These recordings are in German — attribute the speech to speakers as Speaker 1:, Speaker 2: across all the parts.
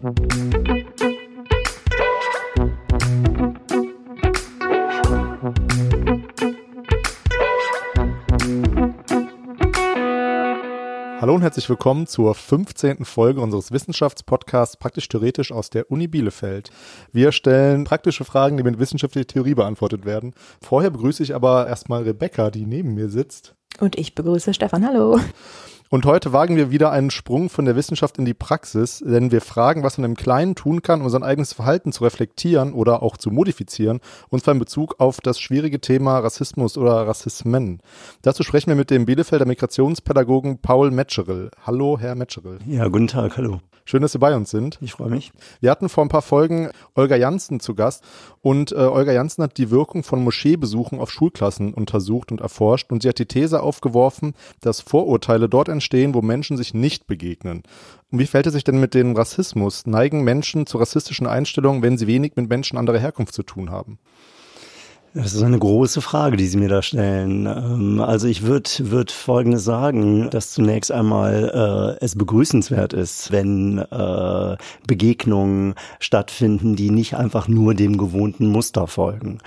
Speaker 1: Hallo und herzlich willkommen zur 15. Folge unseres Wissenschaftspodcasts Praktisch Theoretisch aus der Uni Bielefeld. Wir stellen praktische Fragen, die mit wissenschaftlicher Theorie beantwortet werden. Vorher begrüße ich aber erstmal Rebecca, die neben mir sitzt.
Speaker 2: Und ich begrüße Stefan. Hallo.
Speaker 1: Und heute wagen wir wieder einen Sprung von der Wissenschaft in die Praxis, denn wir fragen, was man im Kleinen tun kann, um sein eigenes Verhalten zu reflektieren oder auch zu modifizieren, und zwar in Bezug auf das schwierige Thema Rassismus oder Rassismen. Dazu sprechen wir mit dem Bielefelder Migrationspädagogen Paul Metscherl. Hallo, Herr Metscherl.
Speaker 3: Ja, guten Tag, hallo.
Speaker 1: Schön, dass Sie bei uns sind.
Speaker 3: Ich freue mich.
Speaker 1: Wir hatten vor ein paar Folgen Olga Janssen zu Gast und äh, Olga Janssen hat die Wirkung von Moscheebesuchen auf Schulklassen untersucht und erforscht und sie hat die These aufgeworfen, dass Vorurteile dort entstehen, wo Menschen sich nicht begegnen. Und wie fällt es sich denn mit dem Rassismus? Neigen Menschen zu rassistischen Einstellungen, wenn sie wenig mit Menschen anderer Herkunft zu tun haben?
Speaker 3: Das ist eine große Frage, die Sie mir da stellen. Ähm, also ich würde würd Folgendes sagen, dass zunächst einmal äh, es begrüßenswert ist, wenn äh, Begegnungen stattfinden, die nicht einfach nur dem gewohnten Muster folgen.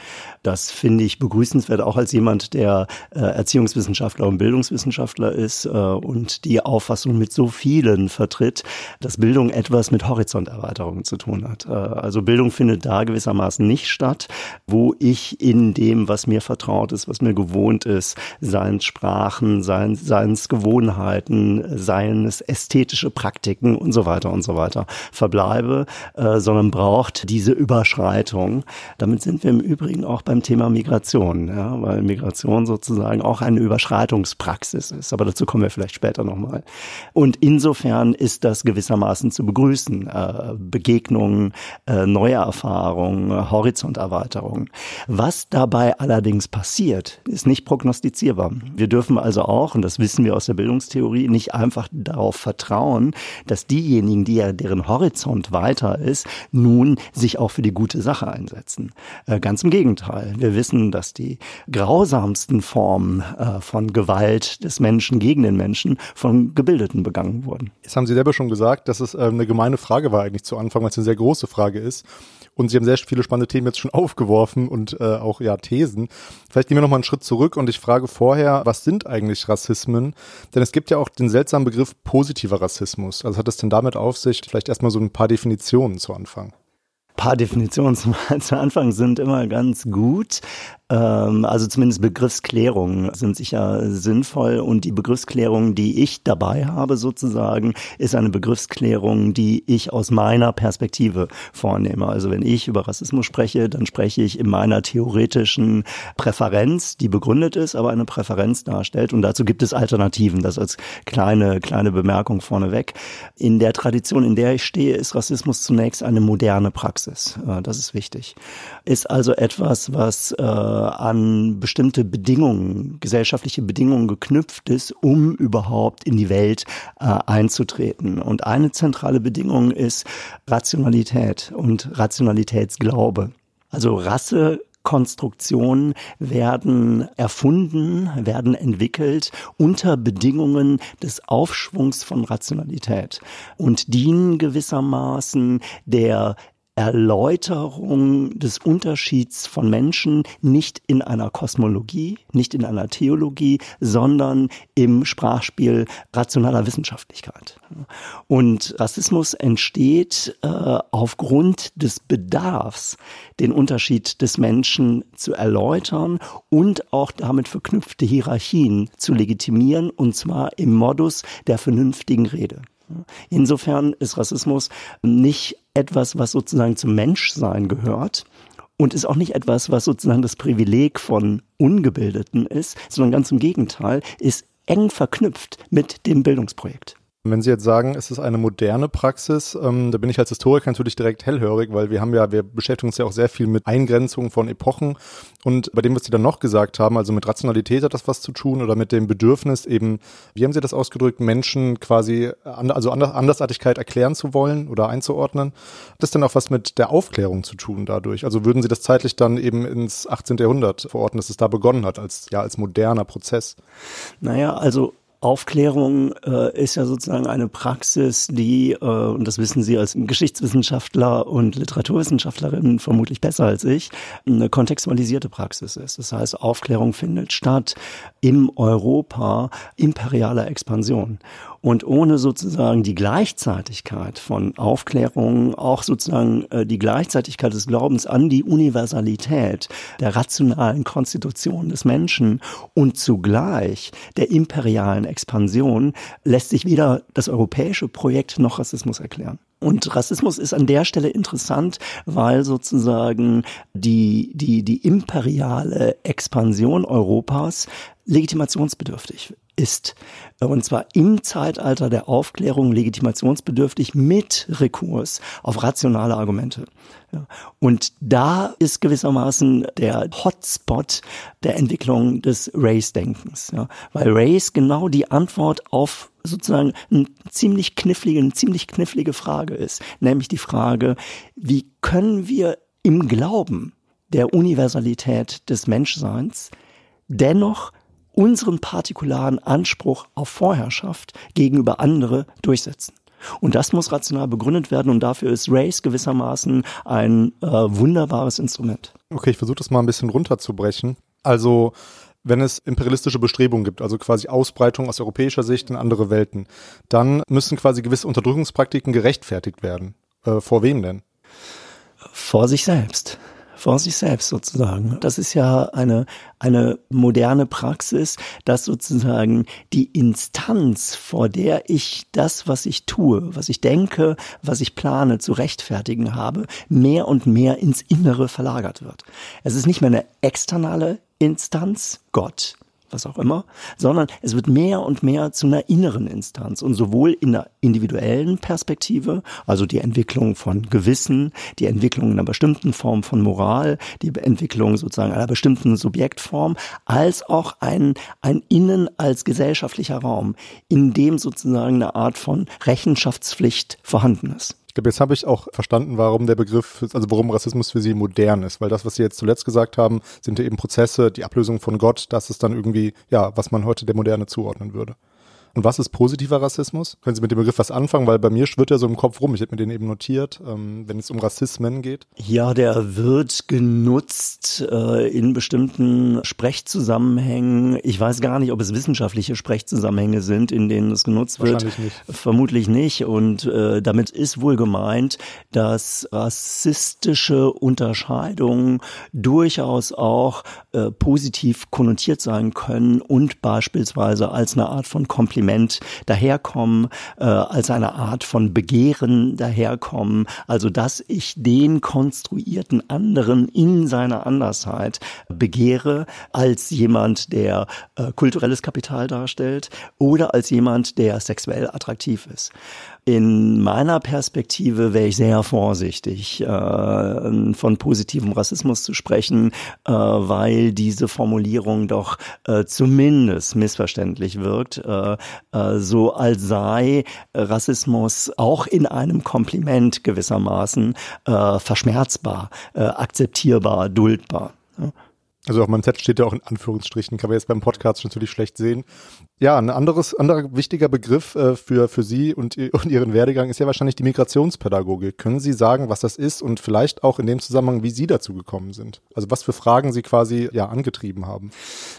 Speaker 3: Das finde ich begrüßenswert, auch als jemand, der äh, Erziehungswissenschaftler und Bildungswissenschaftler ist äh, und die Auffassung mit so vielen vertritt, dass Bildung etwas mit Horizonterweiterung zu tun hat. Äh, also Bildung findet da gewissermaßen nicht statt, wo ich in dem, was mir vertraut ist, was mir gewohnt ist, seien Sprachen, seien, seien Gewohnheiten, seien es ästhetische Praktiken und so weiter und so weiter verbleibe, äh, sondern braucht diese Überschreitung. Damit sind wir im Übrigen auch bei beim Thema Migration, ja, weil Migration sozusagen auch eine Überschreitungspraxis ist. Aber dazu kommen wir vielleicht später nochmal. Und insofern ist das gewissermaßen zu begrüßen. Äh, Begegnungen, äh, neue Erfahrungen, Horizonterweiterung. Was dabei allerdings passiert, ist nicht prognostizierbar. Wir dürfen also auch, und das wissen wir aus der Bildungstheorie, nicht einfach darauf vertrauen, dass diejenigen, die ja deren Horizont weiter ist, nun sich auch für die gute Sache einsetzen. Äh, ganz im Gegenteil. Wir wissen, dass die grausamsten Formen äh, von Gewalt des Menschen gegen den Menschen von Gebildeten begangen wurden.
Speaker 1: Jetzt haben Sie selber schon gesagt, dass es äh, eine gemeine Frage war eigentlich zu Anfang, weil es eine sehr große Frage ist. Und Sie haben sehr viele spannende Themen jetzt schon aufgeworfen und äh, auch ja Thesen. Vielleicht gehen wir noch mal einen Schritt zurück und ich frage vorher, was sind eigentlich Rassismen? Denn es gibt ja auch den seltsamen Begriff positiver Rassismus. Also hat es denn damit auf sich? Vielleicht erstmal so ein paar Definitionen zu Anfang
Speaker 3: paar Definitionen zum, zu Anfang sind immer ganz gut. Ähm, also zumindest Begriffsklärungen sind sicher sinnvoll und die Begriffsklärung, die ich dabei habe sozusagen, ist eine Begriffsklärung, die ich aus meiner Perspektive vornehme. Also wenn ich über Rassismus spreche, dann spreche ich in meiner theoretischen Präferenz, die begründet ist, aber eine Präferenz darstellt und dazu gibt es Alternativen. Das als kleine, kleine Bemerkung vorneweg. In der Tradition, in der ich stehe, ist Rassismus zunächst eine moderne Praxis. Äh, das ist wichtig. Ist also etwas, was äh, an bestimmte Bedingungen, gesellschaftliche Bedingungen geknüpft ist, um überhaupt in die Welt äh, einzutreten. Und eine zentrale Bedingung ist Rationalität und Rationalitätsglaube. Also Rasse Konstruktionen werden erfunden, werden entwickelt unter Bedingungen des Aufschwungs von Rationalität und dienen gewissermaßen der Erläuterung des Unterschieds von Menschen nicht in einer Kosmologie, nicht in einer Theologie, sondern im Sprachspiel rationaler Wissenschaftlichkeit. Und Rassismus entsteht äh, aufgrund des Bedarfs, den Unterschied des Menschen zu erläutern und auch damit verknüpfte Hierarchien zu legitimieren, und zwar im Modus der vernünftigen Rede. Insofern ist Rassismus nicht etwas, was sozusagen zum Menschsein gehört, und ist auch nicht etwas, was sozusagen das Privileg von Ungebildeten ist, sondern ganz im Gegenteil, ist eng verknüpft mit dem Bildungsprojekt.
Speaker 1: Wenn Sie jetzt sagen, es ist eine moderne Praxis, ähm, da bin ich als Historiker natürlich direkt hellhörig, weil wir haben ja, wir beschäftigen uns ja auch sehr viel mit Eingrenzungen von Epochen und bei dem, was Sie dann noch gesagt haben, also mit Rationalität hat das was zu tun oder mit dem Bedürfnis eben, wie haben Sie das ausgedrückt, Menschen quasi, also Andersartigkeit erklären zu wollen oder einzuordnen. Hat das dann auch was mit der Aufklärung zu tun dadurch? Also würden Sie das zeitlich dann eben ins 18. Jahrhundert verorten, dass es da begonnen hat als, ja, als moderner Prozess?
Speaker 3: Naja, also Aufklärung äh, ist ja sozusagen eine Praxis, die, äh, und das wissen Sie als Geschichtswissenschaftler und Literaturwissenschaftlerin vermutlich besser als ich, eine kontextualisierte Praxis ist. Das heißt, Aufklärung findet statt im Europa imperialer Expansion. Und ohne sozusagen die Gleichzeitigkeit von Aufklärung, auch sozusagen äh, die Gleichzeitigkeit des Glaubens an die Universalität der rationalen Konstitution des Menschen und zugleich der imperialen Expansion, lässt sich weder das europäische Projekt noch Rassismus erklären. Und Rassismus ist an der Stelle interessant, weil sozusagen die, die, die imperiale Expansion Europas legitimationsbedürftig ist. Und zwar im Zeitalter der Aufklärung legitimationsbedürftig mit Rekurs auf rationale Argumente. Und da ist gewissermaßen der Hotspot der Entwicklung des Race-Denkens. Weil Race genau die Antwort auf sozusagen eine ziemlich knifflige, eine ziemlich knifflige Frage ist. Nämlich die Frage, wie können wir im Glauben der Universalität des Menschseins dennoch unseren partikularen Anspruch auf Vorherrschaft gegenüber andere durchsetzen. Und das muss rational begründet werden und dafür ist Race gewissermaßen ein äh, wunderbares Instrument.
Speaker 1: Okay, ich versuche das mal ein bisschen runterzubrechen. Also wenn es imperialistische Bestrebungen gibt, also quasi Ausbreitung aus europäischer Sicht in andere Welten, dann müssen quasi gewisse Unterdrückungspraktiken gerechtfertigt werden. Äh, vor wem denn?
Speaker 3: Vor sich selbst vor sich selbst sozusagen. Das ist ja eine, eine moderne Praxis, dass sozusagen die Instanz, vor der ich das, was ich tue, was ich denke, was ich plane, zu rechtfertigen habe, mehr und mehr ins Innere verlagert wird. Es ist nicht mehr eine externe Instanz, Gott, was auch immer, sondern es wird mehr und mehr zu einer inneren Instanz und sowohl in der individuellen Perspektive, also die Entwicklung von Gewissen, die Entwicklung einer bestimmten Form von Moral, die Entwicklung sozusagen einer bestimmten Subjektform, als auch ein, ein Innen als gesellschaftlicher Raum, in dem sozusagen eine Art von Rechenschaftspflicht vorhanden ist.
Speaker 1: Ich glaube, jetzt habe ich auch verstanden, warum der Begriff, also warum Rassismus für Sie modern ist, weil das, was Sie jetzt zuletzt gesagt haben, sind ja eben Prozesse, die Ablösung von Gott, das ist dann irgendwie, ja, was man heute der Moderne zuordnen würde. Und was ist positiver Rassismus? Können Sie mit dem Begriff was anfangen? Weil bei mir schwirrt er so im Kopf rum. Ich habe mir den eben notiert, ähm, wenn es um Rassismen geht.
Speaker 3: Ja, der wird genutzt äh, in bestimmten Sprechzusammenhängen. Ich weiß gar nicht, ob es wissenschaftliche Sprechzusammenhänge sind, in denen es genutzt wird.
Speaker 1: Nicht.
Speaker 3: Vermutlich nicht. Und äh, damit ist wohl gemeint, dass rassistische Unterscheidungen durchaus auch äh, positiv konnotiert sein können und beispielsweise als eine Art von Kompliment Kompliment daherkommen, äh, als eine Art von Begehren daherkommen. Also dass ich den konstruierten anderen in seiner Andersheit begehre als jemand, der äh, kulturelles Kapital darstellt oder als jemand, der sexuell attraktiv ist. In meiner Perspektive wäre ich sehr vorsichtig, äh, von positivem Rassismus zu sprechen, äh, weil diese Formulierung doch äh, zumindest missverständlich wirkt, äh, äh, so als sei Rassismus auch in einem Kompliment gewissermaßen äh, verschmerzbar, akzeptierbar, duldbar.
Speaker 1: Also auf meinem Zettel steht ja auch in Anführungsstrichen, kann man jetzt beim Podcast natürlich schlecht sehen. Ja, ein anderes, anderer wichtiger Begriff äh, für, für Sie und, und Ihren Werdegang ist ja wahrscheinlich die Migrationspädagogik. Können Sie sagen, was das ist und vielleicht auch in dem Zusammenhang, wie Sie dazu gekommen sind? Also was für Fragen Sie quasi ja angetrieben haben?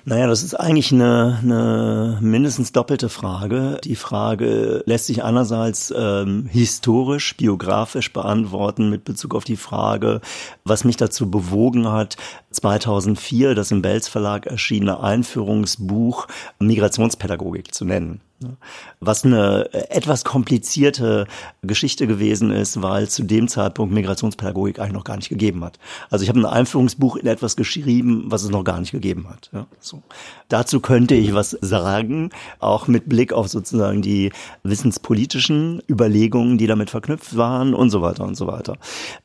Speaker 3: Naja, das ist eigentlich eine, eine mindestens doppelte Frage. Die Frage lässt sich einerseits ähm, historisch, biografisch beantworten mit Bezug auf die Frage, was mich dazu bewogen hat, 2004 das im Belz Verlag erschienene Einführungsbuch Migrationspädagogik zu nennen. Was eine etwas komplizierte Geschichte gewesen ist, weil zu dem Zeitpunkt Migrationspädagogik eigentlich noch gar nicht gegeben hat. Also ich habe ein Einführungsbuch in etwas geschrieben, was es noch gar nicht gegeben hat. Ja, so. Dazu könnte ich was sagen, auch mit Blick auf sozusagen die wissenspolitischen Überlegungen, die damit verknüpft waren und so weiter und so weiter.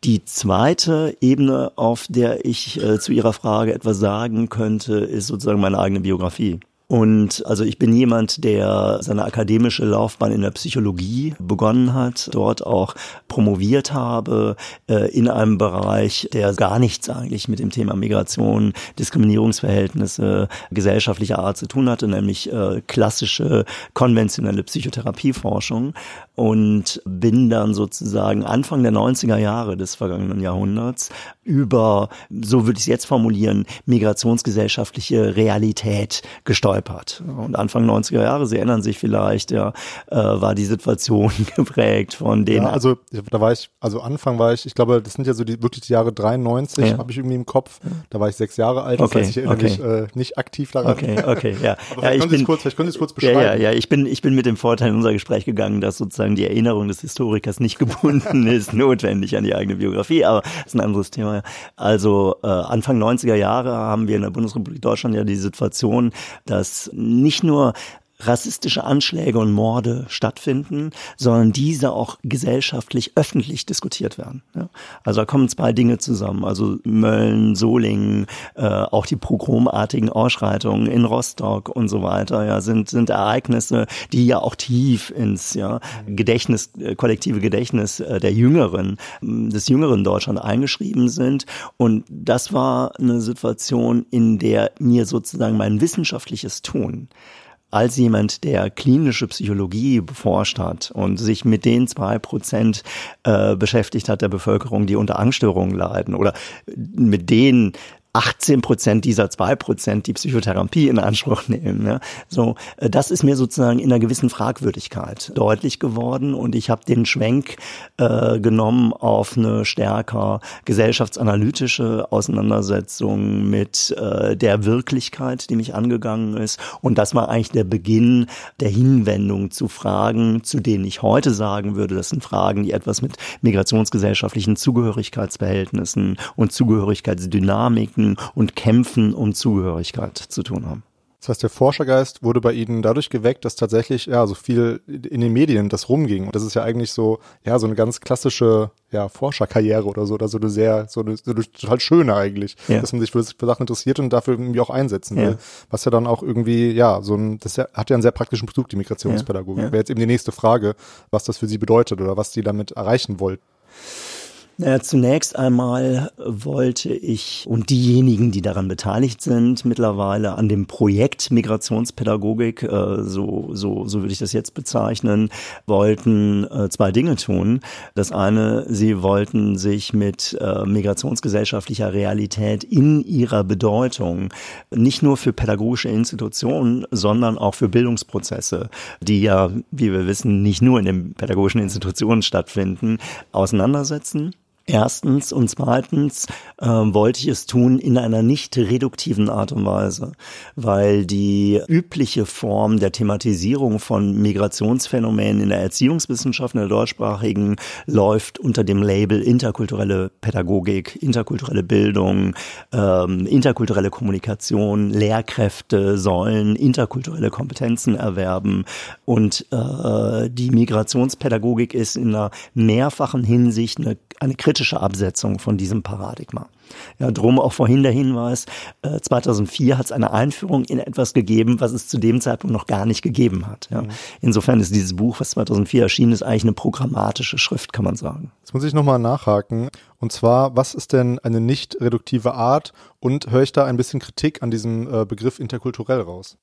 Speaker 3: Die zweite Ebene, auf der ich äh, zu Ihrer Frage etwas sagen könnte, ist sozusagen meine eigene Biografie. Und also ich bin jemand, der seine akademische Laufbahn in der Psychologie begonnen hat, dort auch promoviert habe, äh, in einem Bereich, der gar nichts eigentlich mit dem Thema Migration, Diskriminierungsverhältnisse gesellschaftlicher Art zu tun hatte, nämlich äh, klassische konventionelle Psychotherapieforschung. Und bin dann sozusagen Anfang der 90er Jahre des vergangenen Jahrhunderts über, so würde ich es jetzt formulieren, migrationsgesellschaftliche Realität gestolpert. Und Anfang 90er Jahre, Sie erinnern sich vielleicht, ja, äh, war die Situation geprägt von den. Ja,
Speaker 1: also da war ich, also Anfang war ich, ich glaube, das sind ja so die wirklich die Jahre 93, ja. habe ich irgendwie im Kopf. Da war ich sechs Jahre alt, das
Speaker 3: okay,
Speaker 1: heißt, ich erinnere
Speaker 3: okay.
Speaker 1: mich äh, nicht aktiv daran.
Speaker 3: Okay, okay, ja.
Speaker 1: Aber ja, ich bin, kurz, vielleicht können Sie es kurz beschreiben.
Speaker 3: Ja, ja, ja, ich bin, ich bin mit dem Vorteil in unser Gespräch gegangen, dass sozusagen die Erinnerung des Historikers nicht gebunden ist, notwendig an die eigene Biografie, aber das ist ein anderes Thema. Also äh, Anfang 90er Jahre haben wir in der Bundesrepublik Deutschland ja die Situation, dass nicht nur rassistische Anschläge und Morde stattfinden, sondern diese auch gesellschaftlich öffentlich diskutiert werden. Ja. Also da kommen zwei Dinge zusammen. Also Mölln, Solingen, äh, auch die pogromartigen Ausschreitungen in Rostock und so weiter, ja, sind, sind Ereignisse, die ja auch tief ins ja, Gedächtnis, äh, kollektive Gedächtnis äh, der Jüngeren, des jüngeren Deutschland eingeschrieben sind. Und das war eine Situation, in der mir sozusagen mein wissenschaftliches Tun als jemand, der klinische Psychologie beforscht hat und sich mit den zwei Prozent äh, beschäftigt hat der Bevölkerung, die unter Angststörungen leiden oder mit denen 18 Prozent dieser zwei Prozent die Psychotherapie in Anspruch nehmen. Ja. So, äh, das ist mir sozusagen in einer gewissen Fragwürdigkeit deutlich geworden und ich habe den Schwenk äh, genommen auf eine stärker gesellschaftsanalytische Auseinandersetzung mit äh, der Wirklichkeit, die mich angegangen ist. Und das war eigentlich der Beginn der Hinwendung zu Fragen, zu denen ich heute sagen würde, das sind Fragen, die etwas mit migrationsgesellschaftlichen Zugehörigkeitsverhältnissen und Zugehörigkeitsdynamiken und Kämpfen um Zugehörigkeit zu tun haben.
Speaker 1: Das heißt, der Forschergeist wurde bei Ihnen dadurch geweckt, dass tatsächlich ja so viel in den Medien das rumging. Und das ist ja eigentlich so, ja, so eine ganz klassische ja, Forscherkarriere oder so, oder so eine sehr, so eine, so eine total schöne eigentlich, ja. dass man sich für, für, Sachen interessiert und dafür irgendwie auch einsetzen will. Ja. Was ja dann auch irgendwie, ja, so ein, das hat ja einen sehr praktischen Bezug, die Migrationspädagogik. Ja. Wäre jetzt eben die nächste Frage, was das für Sie bedeutet oder was Sie damit erreichen wollten.
Speaker 3: Naja, zunächst einmal wollte ich und diejenigen, die daran beteiligt sind, mittlerweile an dem Projekt Migrationspädagogik, äh, so, so, so würde ich das jetzt bezeichnen, wollten äh, zwei Dinge tun. Das eine, sie wollten sich mit äh, migrationsgesellschaftlicher Realität in ihrer Bedeutung nicht nur für pädagogische Institutionen, sondern auch für Bildungsprozesse, die ja, wie wir wissen, nicht nur in den pädagogischen Institutionen stattfinden, auseinandersetzen. Erstens und zweitens äh, wollte ich es tun in einer nicht reduktiven Art und Weise, weil die übliche Form der Thematisierung von Migrationsphänomenen in der Erziehungswissenschaft, in der deutschsprachigen, läuft unter dem Label interkulturelle Pädagogik, interkulturelle Bildung, ähm, interkulturelle Kommunikation, Lehrkräfte sollen interkulturelle Kompetenzen erwerben. Und äh, die Migrationspädagogik ist in einer mehrfachen Hinsicht eine, eine kritische Absetzung von diesem Paradigma. Ja, drum auch vorhin der Hinweis, äh, 2004 hat es eine Einführung in etwas gegeben, was es zu dem Zeitpunkt noch gar nicht gegeben hat. Ja. Mhm. Insofern ist dieses Buch, was 2004 erschienen ist, eigentlich eine programmatische Schrift, kann man sagen.
Speaker 1: Jetzt muss ich nochmal nachhaken. Und zwar, was ist denn eine nicht reduktive Art? Und höre ich da ein bisschen Kritik an diesem äh, Begriff interkulturell raus?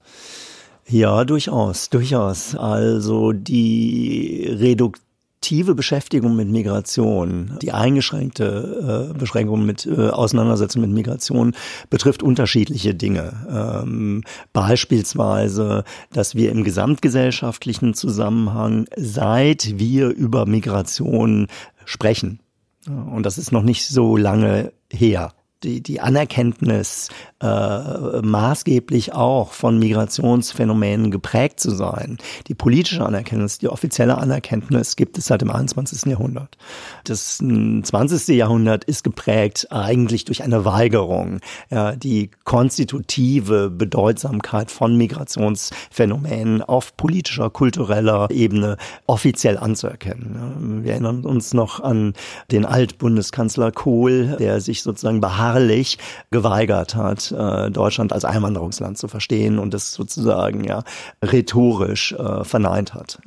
Speaker 3: Ja, durchaus, durchaus. Also die Reduktion aktive Beschäftigung mit Migration, die eingeschränkte äh, Beschränkung mit äh, Auseinandersetzung mit Migration betrifft unterschiedliche Dinge. Ähm, beispielsweise, dass wir im gesamtgesellschaftlichen Zusammenhang, seit wir über Migration sprechen, und das ist noch nicht so lange her, die, die Anerkenntnis äh, maßgeblich auch von Migrationsphänomenen geprägt zu sein. Die politische Anerkenntnis, die offizielle Anerkenntnis gibt es seit dem 21. Jahrhundert. Das 20. Jahrhundert ist geprägt eigentlich durch eine Weigerung, ja, die konstitutive Bedeutsamkeit von Migrationsphänomenen auf politischer, kultureller Ebene offiziell anzuerkennen. Wir erinnern uns noch an den Altbundeskanzler Kohl, der sich sozusagen beharrt beharrlich geweigert hat, äh, Deutschland als Einwanderungsland zu verstehen und das sozusagen ja rhetorisch äh, verneint hat.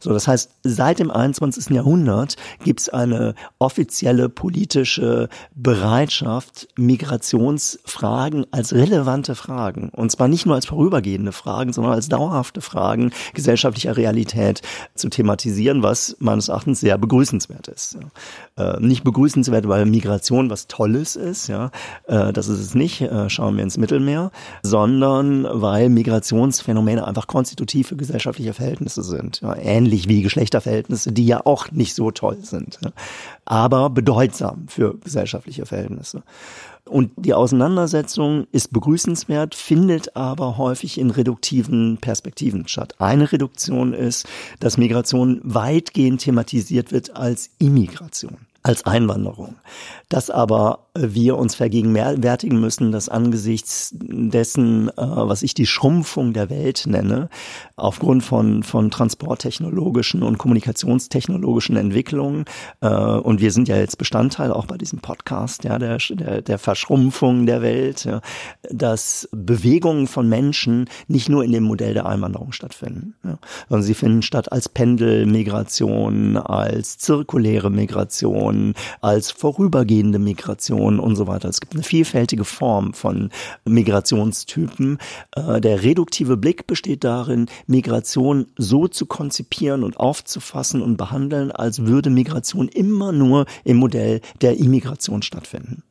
Speaker 3: So, das heißt, seit dem 21. Jahrhundert gibt es eine offizielle politische Bereitschaft, Migrationsfragen als relevante Fragen, und zwar nicht nur als vorübergehende Fragen, sondern als dauerhafte Fragen gesellschaftlicher Realität zu thematisieren, was meines Erachtens sehr begrüßenswert ist. Äh, nicht begrüßenswert, weil Migration was Tolles ist, ja, äh, das ist es nicht, äh, schauen wir ins Mittelmeer, sondern weil Migrationsphänomene einfach konstitutive gesellschaftliche Verhältnisse sind, ähnlich wie Geschlechterverhältnisse, die ja auch nicht so toll sind, aber bedeutsam für gesellschaftliche Verhältnisse. Und die Auseinandersetzung ist begrüßenswert, findet aber häufig in reduktiven Perspektiven statt. Eine Reduktion ist, dass Migration weitgehend thematisiert wird als Immigration als Einwanderung. Dass aber wir uns vergegenwärtigen müssen, dass angesichts dessen, äh, was ich die Schrumpfung der Welt nenne, aufgrund von, von transporttechnologischen und kommunikationstechnologischen Entwicklungen, äh, und wir sind ja jetzt Bestandteil auch bei diesem Podcast, ja, der, der, der Verschrumpfung der Welt, ja, dass Bewegungen von Menschen nicht nur in dem Modell der Einwanderung stattfinden, ja, sondern sie finden statt als Pendelmigration, als zirkuläre Migration, als vorübergehende Migration und so weiter. Es gibt eine vielfältige Form von Migrationstypen. Äh, der reduktive Blick besteht darin, Migration so zu konzipieren und aufzufassen und behandeln, als würde Migration immer nur im Modell der Immigration stattfinden.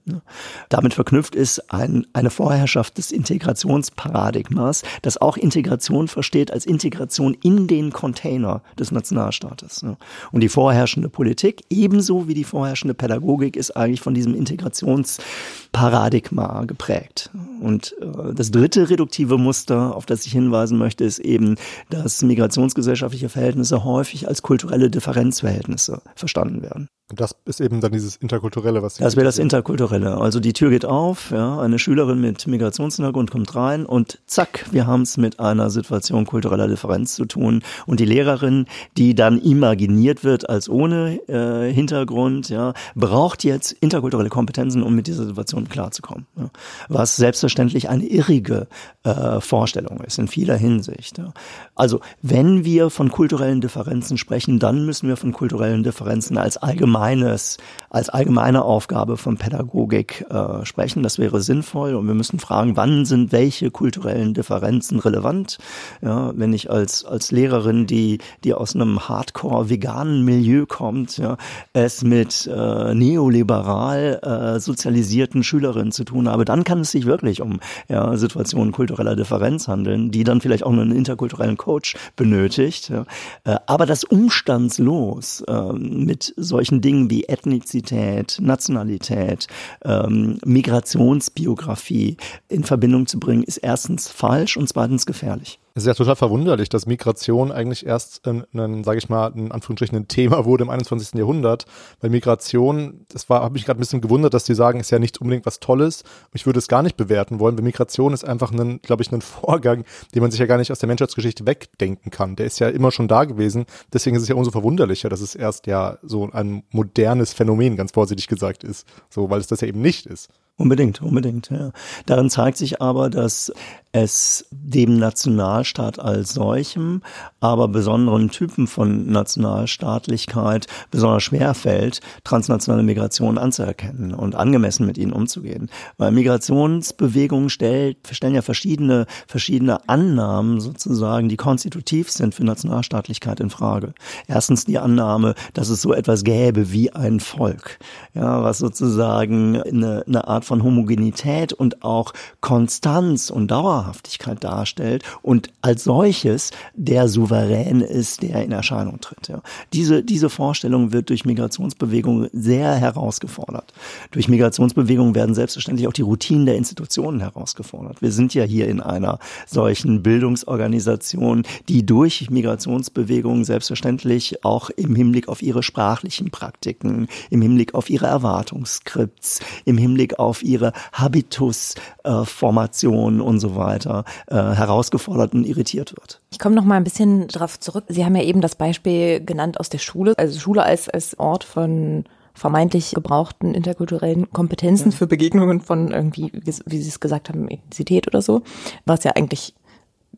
Speaker 3: Damit verknüpft ist ein, eine Vorherrschaft des Integrationsparadigmas, das auch Integration versteht als Integration in den Container des Nationalstaates. Und die vorherrschende Politik, ebenso wie die vorherrschende Pädagogik, ist eigentlich von diesem Integrationsparadigma geprägt. Und äh, das dritte reduktive Muster, auf das ich hinweisen möchte, ist eben, dass migrationsgesellschaftliche Verhältnisse häufig als kulturelle Differenzverhältnisse verstanden werden.
Speaker 1: Und das ist eben dann dieses Interkulturelle, was Sie
Speaker 3: Das wäre das Interkulturelle. Also die Tür geht auf, ja, eine Schülerin mit Migrationshintergrund kommt rein und zack, wir haben es mit einer Situation kultureller Differenz zu tun. Und die Lehrerin, die dann imaginiert wird als ohne äh, Hintergrund, ja, braucht jetzt interkulturelle Kompetenzen, um mit dieser Situation klarzukommen. Ja. Was selbstverständlich eine irrige äh, Vorstellung ist in vieler Hinsicht. Ja. Also wenn wir von kulturellen Differenzen sprechen, dann müssen wir von kulturellen Differenzen als allgemein allgemeines, als allgemeine Aufgabe von Pädagogik äh, sprechen. Das wäre sinnvoll und wir müssen fragen, wann sind welche kulturellen Differenzen relevant? Ja, wenn ich als, als Lehrerin, die, die aus einem hardcore veganen Milieu kommt, ja, es mit äh, neoliberal äh, sozialisierten Schülerinnen zu tun habe, dann kann es sich wirklich um ja, Situationen kultureller Differenz handeln, die dann vielleicht auch einen interkulturellen Coach benötigt. Ja. Äh, aber das umstandslos äh, mit solchen Dingen Dingen wie Ethnizität, Nationalität, ähm, Migrationsbiografie in Verbindung zu bringen, ist erstens falsch und zweitens gefährlich.
Speaker 1: Es ist ja total verwunderlich, dass Migration eigentlich erst ein, sage ich mal, in Anführungsstrichen ein Thema wurde im 21. Jahrhundert, weil Migration, das war, habe ich gerade ein bisschen gewundert, dass die sagen, ist ja nicht unbedingt was Tolles. Ich würde es gar nicht bewerten wollen, weil Migration ist einfach ein, glaube ich, ein Vorgang, den man sich ja gar nicht aus der Menschheitsgeschichte wegdenken kann. Der ist ja immer schon da gewesen. Deswegen ist es ja umso verwunderlicher, dass es erst ja so ein modernes Phänomen, ganz vorsichtig gesagt, ist. So, weil es das ja eben nicht ist.
Speaker 3: Unbedingt, unbedingt. Ja. Darin zeigt sich aber, dass es dem Nationalstaat als solchem, aber besonderen Typen von Nationalstaatlichkeit besonders schwer fällt, transnationale Migration anzuerkennen und angemessen mit ihnen umzugehen. Weil Migrationsbewegungen stellt, stellen ja verschiedene, verschiedene Annahmen sozusagen, die konstitutiv sind für Nationalstaatlichkeit in Frage. Erstens die Annahme, dass es so etwas gäbe wie ein Volk, ja, was sozusagen eine, eine Art von Homogenität und auch Konstanz und Dauerhaftigkeit darstellt und als solches der Souverän ist, der in Erscheinung tritt. Ja. Diese, diese Vorstellung wird durch Migrationsbewegungen sehr herausgefordert. Durch Migrationsbewegungen werden selbstverständlich auch die Routinen der Institutionen herausgefordert. Wir sind ja hier in einer solchen Bildungsorganisation, die durch Migrationsbewegungen selbstverständlich auch im Hinblick auf ihre sprachlichen Praktiken, im Hinblick auf ihre Erwartungsskripts, im Hinblick auf auf ihre Habitusformation äh, und so weiter äh, herausgefordert und irritiert wird.
Speaker 2: Ich komme noch mal ein bisschen darauf zurück. Sie haben ja eben das Beispiel genannt aus der Schule, also Schule als, als Ort von vermeintlich gebrauchten interkulturellen Kompetenzen ja. für Begegnungen von irgendwie, wie Sie es gesagt haben, Ethnizität oder so, was ja eigentlich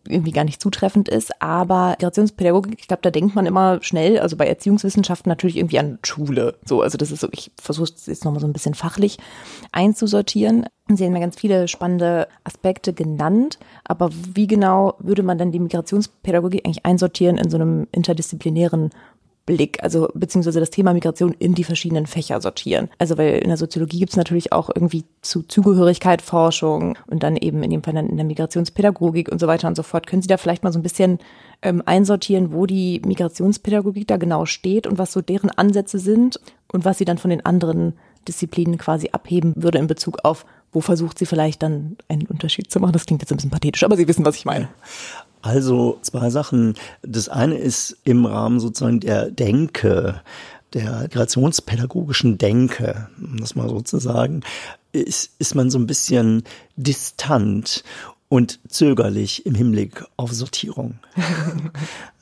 Speaker 2: irgendwie gar nicht zutreffend ist. Aber Migrationspädagogik, ich glaube, da denkt man immer schnell, also bei Erziehungswissenschaften natürlich irgendwie an Schule. So, also das ist so, ich versuche es jetzt nochmal so ein bisschen fachlich einzusortieren. Sie haben ja ganz viele spannende Aspekte genannt, aber wie genau würde man dann die Migrationspädagogik eigentlich einsortieren in so einem interdisziplinären Blick, also beziehungsweise das Thema Migration in die verschiedenen Fächer sortieren. Also weil in der Soziologie gibt es natürlich auch irgendwie zu Zugehörigkeit Forschung und dann eben in dem Fall dann in der Migrationspädagogik und so weiter und so fort. Können Sie da vielleicht mal so ein bisschen ähm, einsortieren, wo die Migrationspädagogik da genau steht und was so deren Ansätze sind und was sie dann von den anderen Disziplinen quasi abheben würde in Bezug auf wo versucht sie vielleicht dann einen Unterschied zu machen? Das klingt jetzt ein bisschen pathetisch, aber Sie wissen, was ich meine.
Speaker 3: Also zwei Sachen. Das eine ist im Rahmen sozusagen der Denke, der migrationspädagogischen Denke, um das mal so zu sagen, ist, ist man so ein bisschen distant und zögerlich im Hinblick auf Sortierung.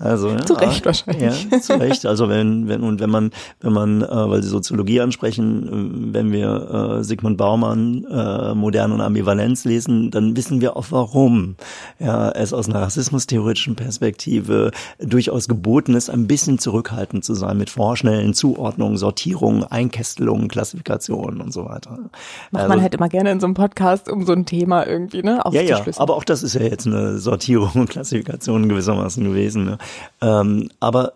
Speaker 2: Also ja, zu Recht wahrscheinlich.
Speaker 3: Ja, zu Recht. Also wenn wenn und wenn man wenn man äh, weil Sie Soziologie ansprechen, äh, wenn wir äh, Sigmund Baumann äh, Moderne und Ambivalenz lesen, dann wissen wir auch warum. Ja, es aus einer rassismustheoretischen Perspektive durchaus geboten ist, ein bisschen zurückhaltend zu sein mit vorschnellen Zuordnungen, Sortierungen, Einkästelungen, Klassifikationen und so weiter.
Speaker 2: Macht also, man halt immer gerne in so einem Podcast um so ein Thema irgendwie, ne?
Speaker 3: Ja, ja, aber auch das ist ja jetzt eine Sortierung und Klassifikation gewissermaßen gewesen. Ne? Ähm, aber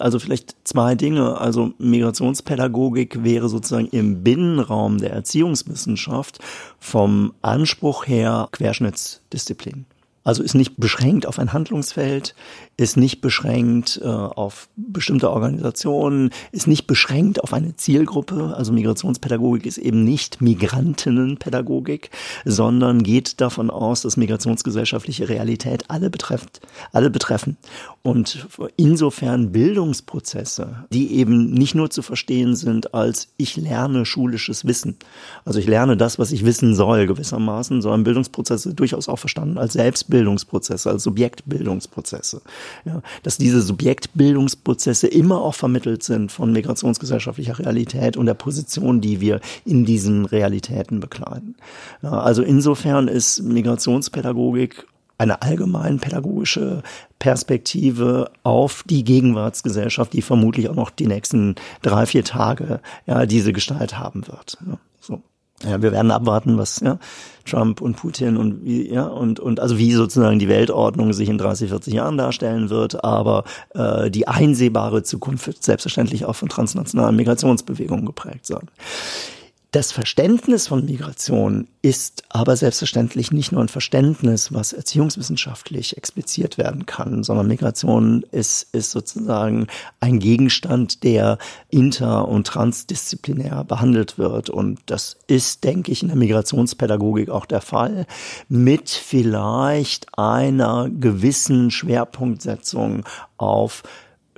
Speaker 3: also vielleicht zwei Dinge. Also Migrationspädagogik wäre sozusagen im Binnenraum der Erziehungswissenschaft vom Anspruch her Querschnittsdisziplin. Also ist nicht beschränkt auf ein Handlungsfeld, ist nicht beschränkt äh, auf bestimmte Organisationen, ist nicht beschränkt auf eine Zielgruppe. Also Migrationspädagogik ist eben nicht Migrantinnenpädagogik, sondern geht davon aus, dass migrationsgesellschaftliche Realität alle betrifft, alle betreffen. Und insofern Bildungsprozesse, die eben nicht nur zu verstehen sind als ich lerne schulisches Wissen. Also ich lerne das, was ich wissen soll gewissermaßen, sondern Bildungsprozesse durchaus auch verstanden als Selbst Selbstbildungsprozesse, als Subjektbildungsprozesse. Ja, dass diese Subjektbildungsprozesse immer auch vermittelt sind von migrationsgesellschaftlicher Realität und der Position, die wir in diesen Realitäten bekleiden. Ja, also insofern ist Migrationspädagogik eine allgemein pädagogische Perspektive auf die Gegenwartsgesellschaft, die vermutlich auch noch die nächsten drei, vier Tage ja, diese Gestalt haben wird. Ja. Ja, wir werden abwarten, was ja, Trump und Putin und wie, ja, und, und also wie sozusagen die Weltordnung sich in 30, 40 Jahren darstellen wird, aber äh, die einsehbare Zukunft wird selbstverständlich auch von transnationalen Migrationsbewegungen geprägt sein. Das Verständnis von Migration ist aber selbstverständlich nicht nur ein Verständnis, was erziehungswissenschaftlich expliziert werden kann, sondern Migration ist, ist sozusagen ein Gegenstand, der inter- und transdisziplinär behandelt wird. Und das ist, denke ich, in der Migrationspädagogik auch der Fall, mit vielleicht einer gewissen Schwerpunktsetzung auf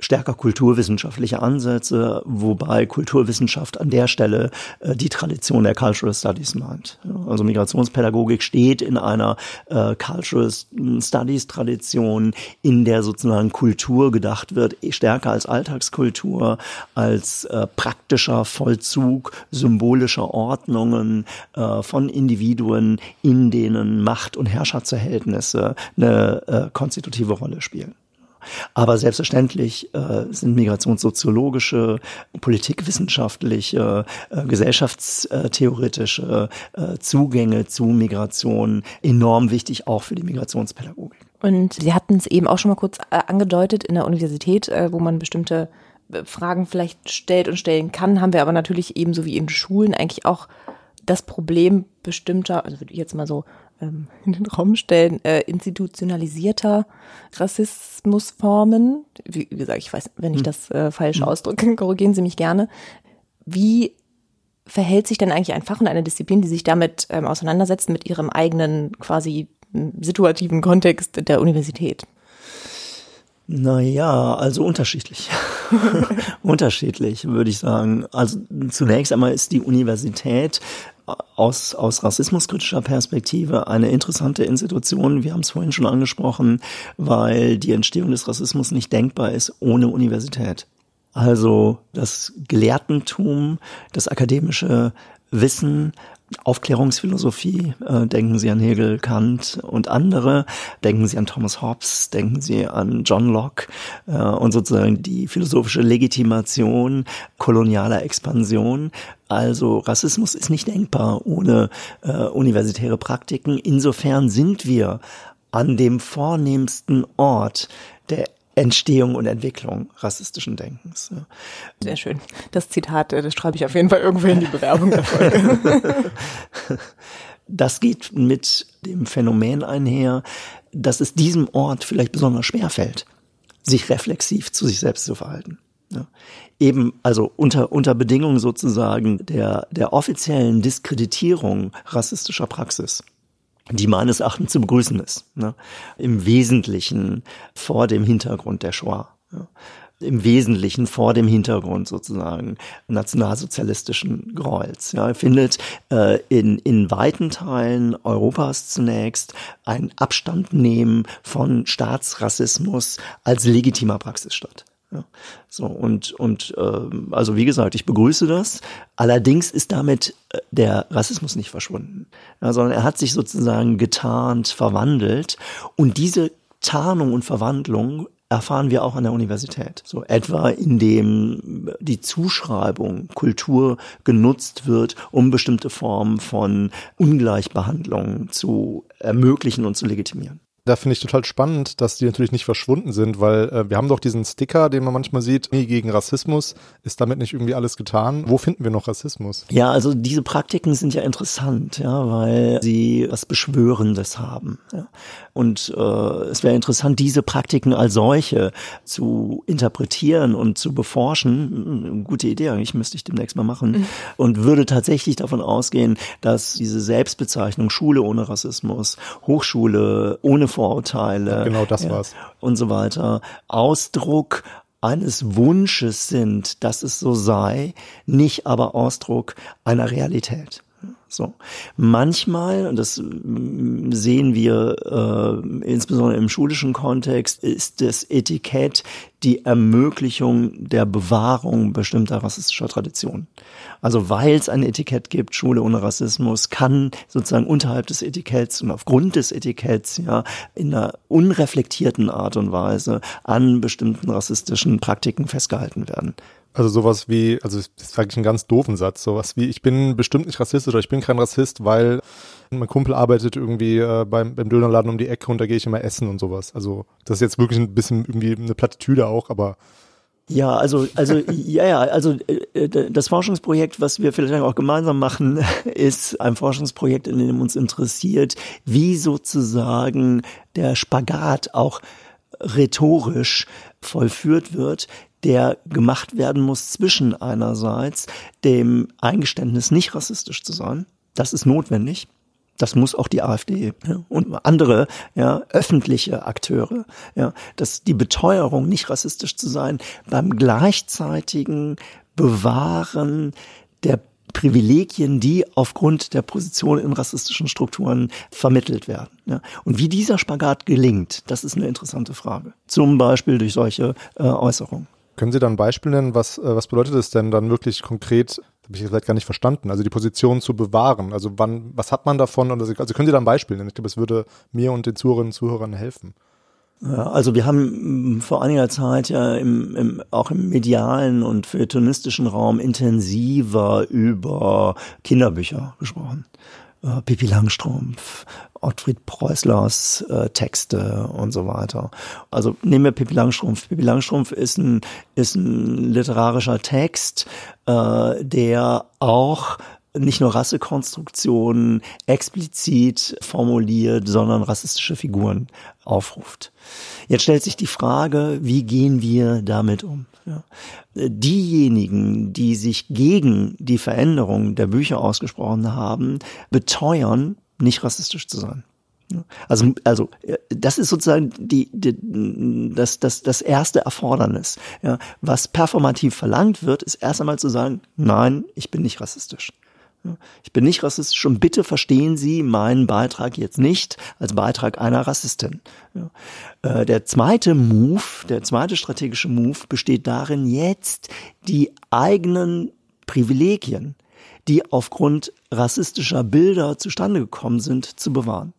Speaker 3: stärker kulturwissenschaftliche Ansätze, wobei Kulturwissenschaft an der Stelle äh, die Tradition der Cultural Studies meint. Also Migrationspädagogik steht in einer äh, Cultural Studies Tradition, in der sozusagen Kultur gedacht wird, stärker als Alltagskultur, als äh, praktischer Vollzug symbolischer Ordnungen äh, von Individuen, in denen Macht- und Herrscherverhältnisse eine äh, konstitutive Rolle spielen. Aber selbstverständlich äh, sind migrationssoziologische, politikwissenschaftliche, äh, gesellschaftstheoretische äh, Zugänge zu Migration enorm wichtig, auch für die Migrationspädagogik.
Speaker 2: Und Sie hatten es eben auch schon mal kurz äh, angedeutet in der Universität, äh, wo man bestimmte äh, Fragen vielleicht stellt und stellen kann, haben wir aber natürlich ebenso wie in Schulen eigentlich auch das Problem bestimmter, also würde ich jetzt mal so ähm, in den Raum stellen, äh, institutionalisierter Rassismusformen. Wie, gesagt, ich weiß, wenn ich hm. das äh, falsch hm. ausdrücke, korrigieren Sie mich gerne. Wie verhält sich denn eigentlich ein Fach und eine Disziplin, die sich damit ähm, auseinandersetzt, mit ihrem eigenen quasi situativen Kontext der Universität?
Speaker 3: Naja, also unterschiedlich. unterschiedlich, würde ich sagen. Also zunächst einmal ist die Universität aus, aus rassismuskritischer Perspektive eine interessante Institution. Wir haben es vorhin schon angesprochen, weil die Entstehung des Rassismus nicht denkbar ist ohne Universität. Also das Gelehrtentum, das akademische Wissen, Aufklärungsphilosophie, äh, denken Sie an Hegel, Kant und andere, denken Sie an Thomas Hobbes, denken Sie an John Locke äh, und sozusagen die philosophische Legitimation kolonialer Expansion. Also Rassismus ist nicht denkbar ohne äh, universitäre Praktiken. Insofern sind wir an dem vornehmsten Ort der Entstehung und Entwicklung rassistischen Denkens.
Speaker 2: Sehr schön. Das Zitat, äh, das schreibe ich auf jeden Fall irgendwo in die Bewerbung der Folge.
Speaker 3: Das geht mit dem Phänomen einher, dass es diesem Ort vielleicht besonders schwer fällt, sich reflexiv zu sich selbst zu verhalten. Ja. Eben, also unter, unter Bedingungen sozusagen der, der offiziellen Diskreditierung rassistischer Praxis die meines Erachtens zu begrüßen ist. Ne? Im Wesentlichen vor dem Hintergrund der Shoah. Ja? Im Wesentlichen vor dem Hintergrund sozusagen nationalsozialistischen Gräuels. Ja, findet äh, in, in weiten Teilen Europas zunächst ein Abstand nehmen von Staatsrassismus als legitimer Praxis statt. Ja, so und und äh, also wie gesagt, ich begrüße das. Allerdings ist damit äh, der Rassismus nicht verschwunden, ja, sondern er hat sich sozusagen getarnt, verwandelt und diese Tarnung und Verwandlung erfahren wir auch an der Universität. So etwa indem die Zuschreibung Kultur genutzt wird, um bestimmte Formen von Ungleichbehandlung zu ermöglichen und zu legitimieren.
Speaker 1: Da finde ich total spannend, dass die natürlich nicht verschwunden sind, weil äh, wir haben doch diesen Sticker, den man manchmal sieht, nie gegen Rassismus. Ist damit nicht irgendwie alles getan? Wo finden wir noch Rassismus?
Speaker 3: Ja, also diese Praktiken sind ja interessant, ja, weil sie was Beschwörendes haben. Ja. Und äh, es wäre interessant, diese Praktiken als solche zu interpretieren und zu beforschen. Hm, gute Idee, eigentlich müsste ich demnächst mal machen. Mhm. Und würde tatsächlich davon ausgehen, dass diese Selbstbezeichnung Schule ohne Rassismus, Hochschule ohne Vorurteile.
Speaker 1: Genau das war's.
Speaker 3: und so weiter. Ausdruck eines Wunsches sind, dass es so sei, nicht aber Ausdruck einer Realität. So. Manchmal, und das mm, sehen wir äh, insbesondere im schulischen Kontext, ist das Etikett die Ermöglichung der Bewahrung bestimmter rassistischer Traditionen. Also weil es ein Etikett gibt, Schule ohne Rassismus, kann sozusagen unterhalb des Etiketts und aufgrund des Etiketts ja in einer unreflektierten Art und Weise an bestimmten rassistischen Praktiken festgehalten werden.
Speaker 1: Also sowas wie, also das ist eigentlich ein ganz doofen Satz, sowas wie, ich bin bestimmt nicht rassistisch oder ich bin kein Rassist, weil mein Kumpel arbeitet irgendwie äh, beim, beim Dönerladen um die Ecke und da gehe ich immer essen und sowas. Also das ist jetzt wirklich ein bisschen irgendwie eine Plattitüde auch, aber
Speaker 3: ja, also, also, ja, ja, also äh, das Forschungsprojekt, was wir vielleicht auch gemeinsam machen, ist ein Forschungsprojekt, in dem uns interessiert, wie sozusagen der Spagat auch rhetorisch vollführt wird, der gemacht werden muss zwischen einerseits dem Eingeständnis, nicht rassistisch zu sein. Das ist notwendig. Das muss auch die AfD ja, und andere ja, öffentliche Akteure, ja, dass die Beteuerung, nicht rassistisch zu sein, beim gleichzeitigen Bewahren der Privilegien, die aufgrund der Position in rassistischen Strukturen vermittelt werden. Ja. Und wie dieser Spagat gelingt, das ist eine interessante Frage. Zum Beispiel durch solche äh, Äußerungen.
Speaker 1: Können Sie da ein Beispiel nennen? Was, äh, was bedeutet es denn dann wirklich konkret? Habe ich vielleicht gar nicht verstanden. Also die Position zu bewahren. Also wann, was hat man davon? Also können Sie da ein Beispiel nennen? Ich glaube, es würde mir und den Zuhörerinnen und Zuhörern helfen.
Speaker 3: Also wir haben mm, vor einiger Zeit ja im, im, auch im medialen und feuilletonistischen Raum intensiver über Kinderbücher gesprochen. Äh, Pippi Langstrumpf, Ottfried Preußlers äh, Texte und so weiter. Also nehmen wir Pippi Langstrumpf. Pippi Langstrumpf ist ein, ist ein literarischer Text, äh, der auch nicht nur Rassekonstruktionen explizit formuliert, sondern rassistische Figuren aufruft. Jetzt stellt sich die Frage, wie gehen wir damit um? Ja. Diejenigen, die sich gegen die Veränderung der Bücher ausgesprochen haben, beteuern, nicht rassistisch zu sein. Also, also das ist sozusagen die, die, das, das, das erste Erfordernis. Ja. Was performativ verlangt wird, ist erst einmal zu sagen, nein, ich bin nicht rassistisch. Ich bin nicht rassistisch und bitte verstehen Sie meinen Beitrag jetzt nicht als Beitrag einer Rassistin. Äh, der zweite Move, der zweite strategische Move besteht darin, jetzt die eigenen Privilegien, die aufgrund rassistischer Bilder zustande gekommen sind, zu bewahren.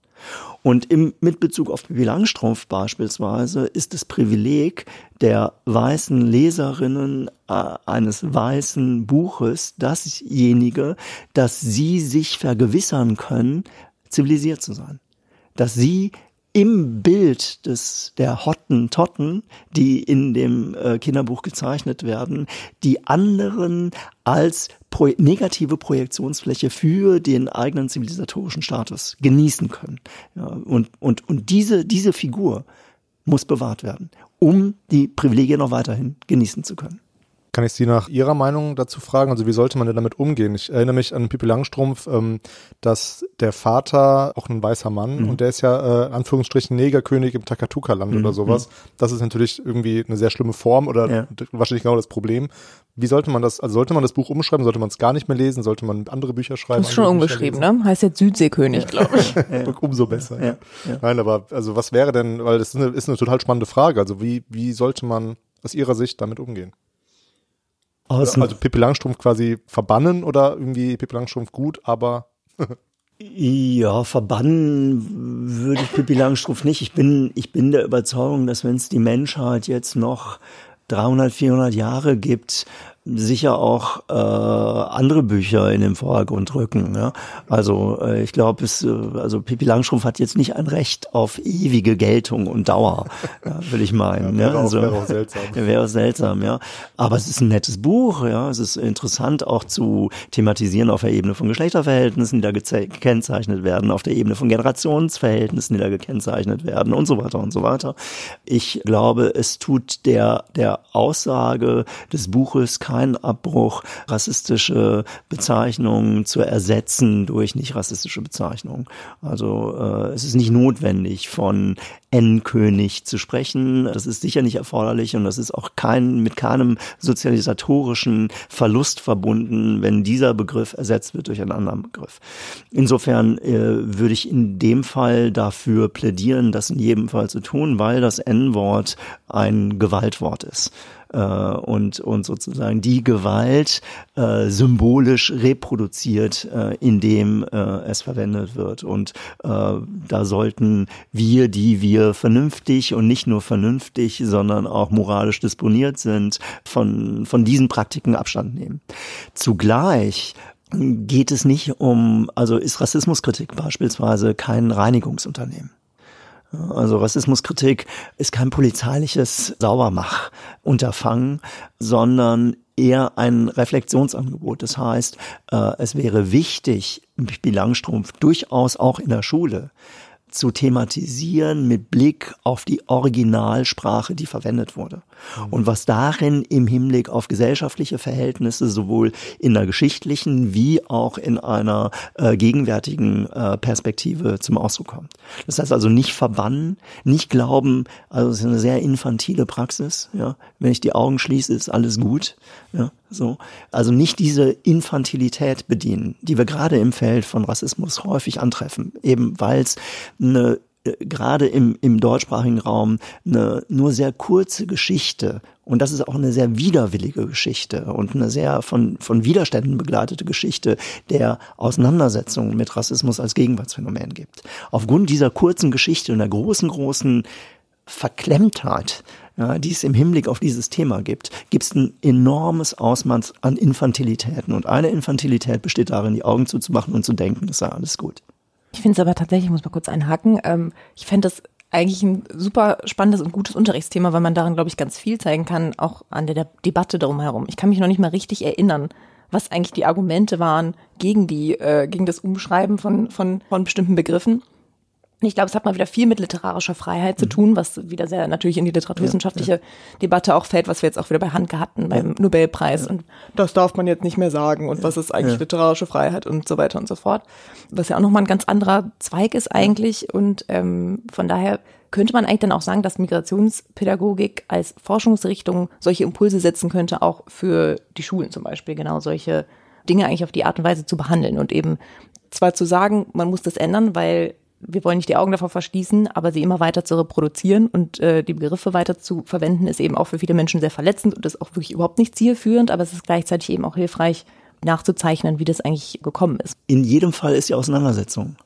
Speaker 3: Und im, mit Bezug auf Bibi Langstrumpf beispielsweise ist das Privileg der weißen Leserinnen äh, eines weißen Buches dasjenige, dass sie sich vergewissern können, zivilisiert zu sein. Dass sie im Bild des der Hottentotten, die in dem äh, Kinderbuch gezeichnet werden, die anderen als pro negative Projektionsfläche für den eigenen zivilisatorischen Status genießen können. Ja, und, und, und diese, diese Figur muss bewahrt werden, um die Privilegien noch weiterhin genießen zu können.
Speaker 1: Kann ich Sie nach Ihrer Meinung dazu fragen? Also wie sollte man denn damit umgehen? Ich erinnere mich an Pippi Langstrumpf, ähm, dass der Vater auch ein weißer Mann mhm. und der ist ja äh, Anführungsstrichen Negerkönig im Takatuka-Land mhm. oder sowas. Das ist natürlich irgendwie eine sehr schlimme Form oder ja. wahrscheinlich genau das Problem. Wie sollte man das, also sollte man das Buch umschreiben, sollte man es gar nicht mehr lesen, sollte man andere Bücher schreiben?
Speaker 2: Das ist schon umgeschrieben, ne? Heißt jetzt Südseekönig, ja. glaube ich.
Speaker 1: Umso besser. Ja. ja. Nein, aber also was wäre denn, weil das ist eine, ist eine total spannende Frage. Also wie, wie sollte man aus Ihrer Sicht damit umgehen? Aus also Pippi Langstrumpf quasi verbannen oder irgendwie Pippi Langstrumpf gut, aber
Speaker 3: Ja, verbannen würde ich Pippi Langstrumpf nicht. Ich bin, ich bin der Überzeugung, dass wenn es die Menschheit jetzt noch 300, 400 Jahre gibt, sicher auch äh, andere Bücher in den Vordergrund rücken. Ja? Also äh, ich glaube, es, äh, also Pippi Langstrumpf hat jetzt nicht ein Recht auf ewige Geltung und Dauer, ja, will ich meinen. Ja, wäre, ja? Also, auch, wäre auch seltsam. Wäre auch seltsam, ja. Aber es ist ein nettes Buch, ja. Es ist interessant auch zu thematisieren auf der Ebene von Geschlechterverhältnissen, die da gekennzeichnet werden, auf der Ebene von Generationsverhältnissen, die da gekennzeichnet werden und so weiter und so weiter. Ich glaube, es tut der der Aussage des Buches keinen Abbruch, rassistische Bezeichnungen zu ersetzen durch nicht rassistische Bezeichnungen. Also äh, es ist nicht notwendig, von N-König zu sprechen. Das ist sicher nicht erforderlich und das ist auch kein, mit keinem sozialisatorischen Verlust verbunden, wenn dieser Begriff ersetzt wird durch einen anderen Begriff. Insofern äh, würde ich in dem Fall dafür plädieren, das in jedem Fall zu tun, weil das N-Wort ein Gewaltwort ist äh, und, und sozusagen die Gewalt äh, symbolisch reproduziert, äh, indem äh, es verwendet wird. Und äh, da sollten wir, die wir vernünftig und nicht nur vernünftig, sondern auch moralisch disponiert sind, von, von diesen Praktiken Abstand nehmen. Zugleich geht es nicht um, also ist Rassismuskritik beispielsweise kein Reinigungsunternehmen. Also Rassismuskritik ist kein polizeiliches Saubermachunterfangen, sondern eher ein Reflexionsangebot. Das heißt, äh, es wäre wichtig, Bilangstrumpf durchaus auch in der Schule zu thematisieren mit Blick auf die Originalsprache, die verwendet wurde. Mhm. Und was darin im Hinblick auf gesellschaftliche Verhältnisse sowohl in der geschichtlichen wie auch in einer äh, gegenwärtigen äh, Perspektive zum Ausdruck kommt. Das heißt also nicht verbannen, nicht glauben, also es ist eine sehr infantile Praxis, ja. Wenn ich die Augen schließe, ist alles gut, ja. So. Also nicht diese Infantilität bedienen, die wir gerade im Feld von Rassismus häufig antreffen, eben weil es eine äh, gerade im, im deutschsprachigen Raum eine nur sehr kurze Geschichte und das ist auch eine sehr widerwillige Geschichte und eine sehr von, von Widerständen begleitete Geschichte der Auseinandersetzung mit Rassismus als Gegenwartsphänomen gibt. Aufgrund dieser kurzen Geschichte und der großen, großen Verklemmtheit ja, die es im Hinblick auf dieses Thema gibt, gibt es ein enormes Ausmaß an Infantilitäten. Und eine Infantilität besteht darin, die Augen zuzumachen und zu denken, es sei alles gut.
Speaker 2: Ich finde es aber tatsächlich, ich muss mal kurz einhaken, ähm, ich fände das eigentlich ein super spannendes und gutes Unterrichtsthema, weil man daran, glaube ich, ganz viel zeigen kann, auch an der Debatte drumherum. Ich kann mich noch nicht mal richtig erinnern, was eigentlich die Argumente waren gegen die, äh, gegen das Umschreiben von, von, von bestimmten Begriffen. Ich glaube, es hat mal wieder viel mit literarischer Freiheit zu mhm. tun, was wieder sehr natürlich in die literaturwissenschaftliche ja, ja. Debatte auch fällt, was wir jetzt auch wieder bei Handke hatten beim ja. Nobelpreis. Und das darf man jetzt nicht mehr sagen und was ist eigentlich literarische Freiheit und so weiter und so fort. Was ja auch nochmal ein ganz anderer Zweig ist eigentlich. Und ähm, von daher könnte man eigentlich dann auch sagen, dass Migrationspädagogik als Forschungsrichtung solche Impulse setzen könnte, auch für die Schulen zum Beispiel, genau solche Dinge eigentlich auf die Art und Weise zu behandeln und eben zwar zu sagen, man muss das ändern, weil wir wollen nicht die Augen davor verschließen, aber sie immer weiter zu reproduzieren und äh, die Begriffe weiter zu verwenden, ist eben auch für viele Menschen sehr verletzend und ist auch wirklich überhaupt nicht zielführend, aber es ist gleichzeitig eben auch hilfreich, nachzuzeichnen, wie das eigentlich gekommen ist.
Speaker 3: In jedem Fall ist die Auseinandersetzung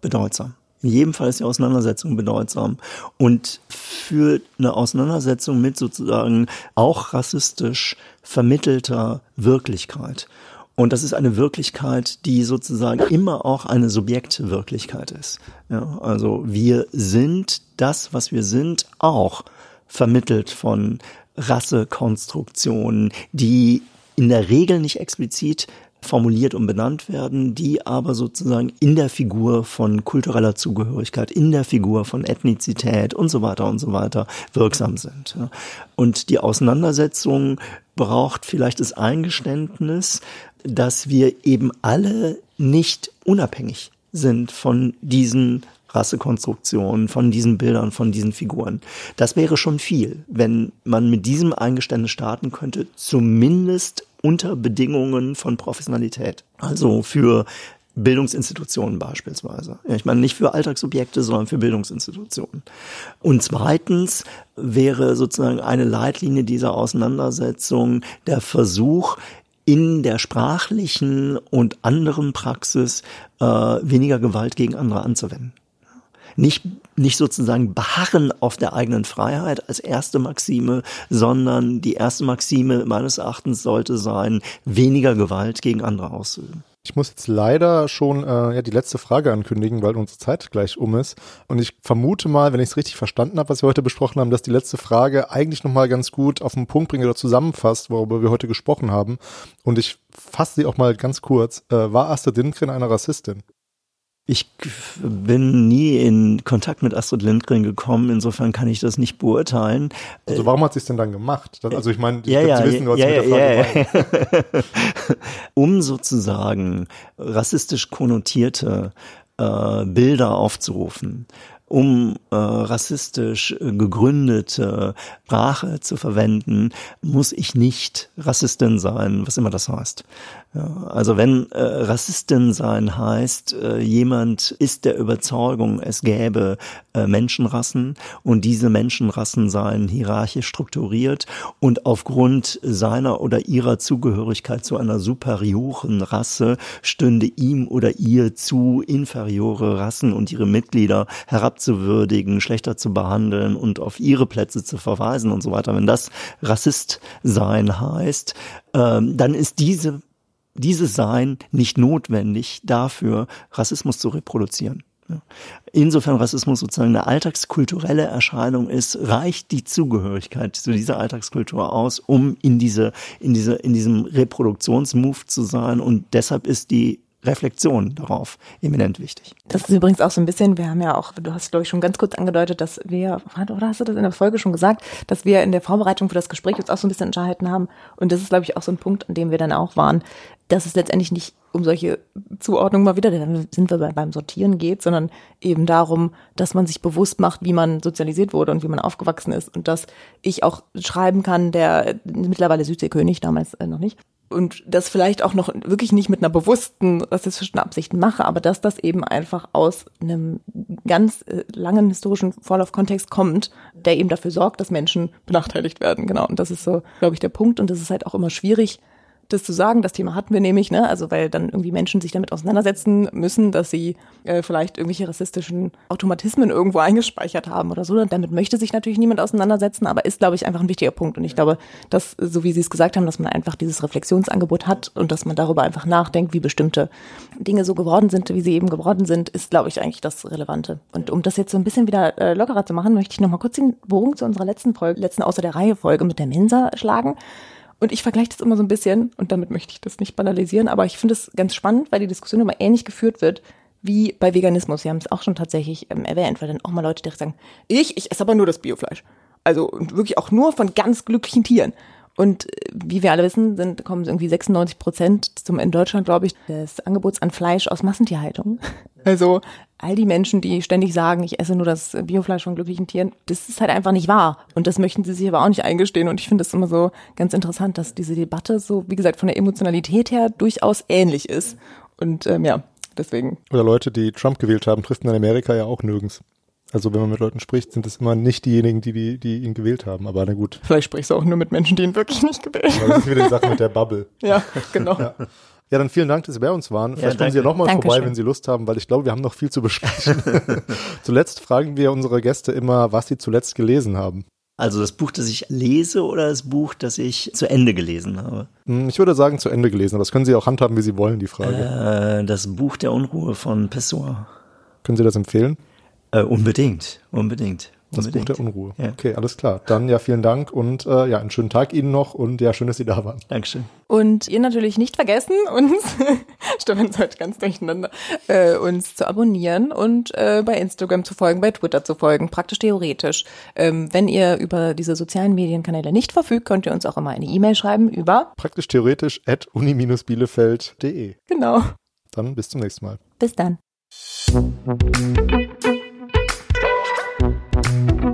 Speaker 3: bedeutsam. In jedem Fall ist die Auseinandersetzung bedeutsam. Und für eine Auseinandersetzung mit sozusagen auch rassistisch vermittelter Wirklichkeit. Und das ist eine Wirklichkeit, die sozusagen immer auch eine Subjektwirklichkeit ist. Ja, also wir sind das, was wir sind, auch vermittelt von Rassekonstruktionen, die in der Regel nicht explizit formuliert und benannt werden, die aber sozusagen in der Figur von kultureller Zugehörigkeit, in der Figur von Ethnizität und so weiter und so weiter wirksam sind. Und die Auseinandersetzung braucht vielleicht das Eingeständnis, dass wir eben alle nicht unabhängig sind von diesen Rassekonstruktionen, von diesen Bildern, von diesen Figuren. Das wäre schon viel, wenn man mit diesem Eingeständnis starten könnte, zumindest unter Bedingungen von Professionalität. Also für Bildungsinstitutionen beispielsweise. Ich meine nicht für Alltagsobjekte, sondern für Bildungsinstitutionen. Und zweitens wäre sozusagen eine Leitlinie dieser Auseinandersetzung der Versuch, in der sprachlichen und anderen Praxis äh, weniger Gewalt gegen andere anzuwenden nicht, nicht sozusagen beharren auf der eigenen Freiheit als erste Maxime, sondern die erste Maxime meines Erachtens sollte sein, weniger Gewalt gegen andere auszuüben.
Speaker 1: Ich muss jetzt leider schon äh, ja, die letzte Frage ankündigen, weil unsere Zeit gleich um ist. Und ich vermute mal, wenn ich es richtig verstanden habe, was wir heute besprochen haben, dass die letzte Frage eigentlich nochmal ganz gut auf den Punkt bringt oder zusammenfasst, worüber wir heute gesprochen haben. Und ich fasse sie auch mal ganz kurz. Äh, war Astrid Lindgren eine Rassistin?
Speaker 3: Ich bin nie in Kontakt mit Astrid Lindgren gekommen, insofern kann ich das nicht beurteilen.
Speaker 1: Also warum hat sie es denn dann gemacht? Also ich meine,
Speaker 3: ja, ja, wissen, was ja, mit der Frage ja, ja. Um sozusagen rassistisch konnotierte äh, Bilder aufzurufen, um äh, rassistisch gegründete Sprache zu verwenden, muss ich nicht Rassistin sein, was immer das heißt. Ja, also wenn äh, Rassistin sein heißt, äh, jemand ist der Überzeugung, es gäbe äh, Menschenrassen und diese Menschenrassen seien hierarchisch strukturiert und aufgrund seiner oder ihrer Zugehörigkeit zu einer superioren Rasse stünde ihm oder ihr zu, inferiore Rassen und ihre Mitglieder herabzuwürdigen, schlechter zu behandeln und auf ihre Plätze zu verweisen und so weiter. Wenn das Rassist sein heißt, ähm, dann ist diese dieses Sein nicht notwendig dafür, Rassismus zu reproduzieren. Insofern Rassismus sozusagen eine alltagskulturelle Erscheinung ist, reicht die Zugehörigkeit zu dieser Alltagskultur aus, um in diese, in diese, in diesem Reproduktionsmove zu sein. Und deshalb ist die Reflexion darauf eminent wichtig.
Speaker 2: Das ist übrigens auch so ein bisschen, wir haben ja auch, du hast glaube ich schon ganz kurz angedeutet, dass wir, oder hast du das in der Folge schon gesagt, dass wir in der Vorbereitung für das Gespräch uns auch so ein bisschen unterhalten haben. Und das ist glaube ich auch so ein Punkt, an dem wir dann auch waren, dass es letztendlich nicht um solche Zuordnungen mal wieder, dann sind wir beim Sortieren geht, sondern eben darum, dass man sich bewusst macht, wie man sozialisiert wurde und wie man aufgewachsen ist und dass ich auch schreiben kann, der mittlerweile Südseekönig, damals äh, noch nicht, und das vielleicht auch noch wirklich nicht mit einer bewussten rassistischen Absicht mache, aber dass das eben einfach aus einem ganz äh, langen historischen Vorlaufkontext kommt, der eben dafür sorgt, dass Menschen benachteiligt werden. Genau. Und das ist so, glaube ich, der Punkt. Und das ist halt auch immer schwierig, das zu sagen. Das Thema hatten wir nämlich, ne? Also weil dann irgendwie Menschen sich damit auseinandersetzen müssen, dass sie äh, vielleicht irgendwelche rassistischen Automatismen irgendwo eingespeichert haben oder so. Und damit möchte sich natürlich niemand auseinandersetzen, aber ist, glaube ich, einfach ein wichtiger Punkt. Und ich glaube, dass, so wie Sie es gesagt haben, dass man einfach dieses Reflexionsangebot hat und dass man darüber einfach nachdenkt, wie bestimmte Dinge so geworden sind, wie sie eben geworden sind, ist, glaube ich, eigentlich das Relevante. Und um das jetzt so ein bisschen wieder äh, lockerer zu machen, möchte ich noch mal kurz den Bogen zu unserer letzten Folge, letzten außer der Reihe Folge mit der Mensa schlagen. Und ich vergleiche das immer so ein bisschen, und damit möchte ich das nicht banalisieren, aber ich finde es ganz spannend, weil die Diskussion immer ähnlich geführt wird wie bei Veganismus. Sie haben es auch schon tatsächlich ähm, erwähnt, weil dann auch mal Leute direkt sagen, ich, ich esse aber nur das Biofleisch. Also wirklich auch nur von ganz glücklichen Tieren. Und äh, wie wir alle wissen, sind, kommen irgendwie 96 Prozent zum, in Deutschland, glaube ich, des Angebots an Fleisch aus Massentierhaltung. Also all die Menschen, die ständig sagen, ich esse nur das Biofleisch von glücklichen Tieren, das ist halt einfach nicht wahr. Und das möchten sie sich aber auch nicht eingestehen. Und ich finde es immer so ganz interessant, dass diese Debatte so, wie gesagt, von der Emotionalität her durchaus ähnlich ist. Und ähm, ja, deswegen.
Speaker 1: Oder Leute, die Trump gewählt haben, trifft in Amerika ja auch nirgends. Also wenn man mit Leuten spricht, sind es immer nicht diejenigen, die, die, die ihn gewählt haben. Aber na gut.
Speaker 2: Vielleicht sprichst du auch nur mit Menschen, die ihn wirklich nicht gewählt haben.
Speaker 1: Das ist wieder die Sache mit der Bubble.
Speaker 2: Ja, genau.
Speaker 1: Ja. Ja, dann vielen Dank, dass Sie bei uns waren. Vielleicht kommen Sie ja nochmal vorbei, wenn Sie Lust haben, weil ich glaube, wir haben noch viel zu besprechen. zuletzt fragen wir unsere Gäste immer, was sie zuletzt gelesen haben.
Speaker 3: Also das Buch, das ich lese oder das Buch, das ich zu Ende gelesen habe?
Speaker 1: Hm, ich würde sagen, zu Ende gelesen, aber das können Sie auch handhaben, wie Sie wollen, die Frage.
Speaker 3: Äh, das Buch der Unruhe von Pessoa.
Speaker 1: Können Sie das empfehlen?
Speaker 3: Äh, unbedingt, unbedingt.
Speaker 1: Das Buch der Unruhe. Ja. Okay, alles klar. Dann ja, vielen Dank und äh, ja, einen schönen Tag Ihnen noch und ja, schön, dass Sie da waren.
Speaker 3: Dankeschön.
Speaker 2: Und ihr natürlich nicht vergessen, uns, Stefan ist heute ganz durcheinander, äh, uns zu abonnieren und äh, bei Instagram zu folgen, bei Twitter zu folgen, praktisch theoretisch. Ähm, wenn ihr über diese sozialen Medienkanäle nicht verfügt, könnt ihr uns auch immer eine E-Mail schreiben über
Speaker 1: praktisch theoretisch at uni-bielefeld.de.
Speaker 2: Genau.
Speaker 1: Dann bis zum nächsten Mal.
Speaker 2: Bis dann. Bye.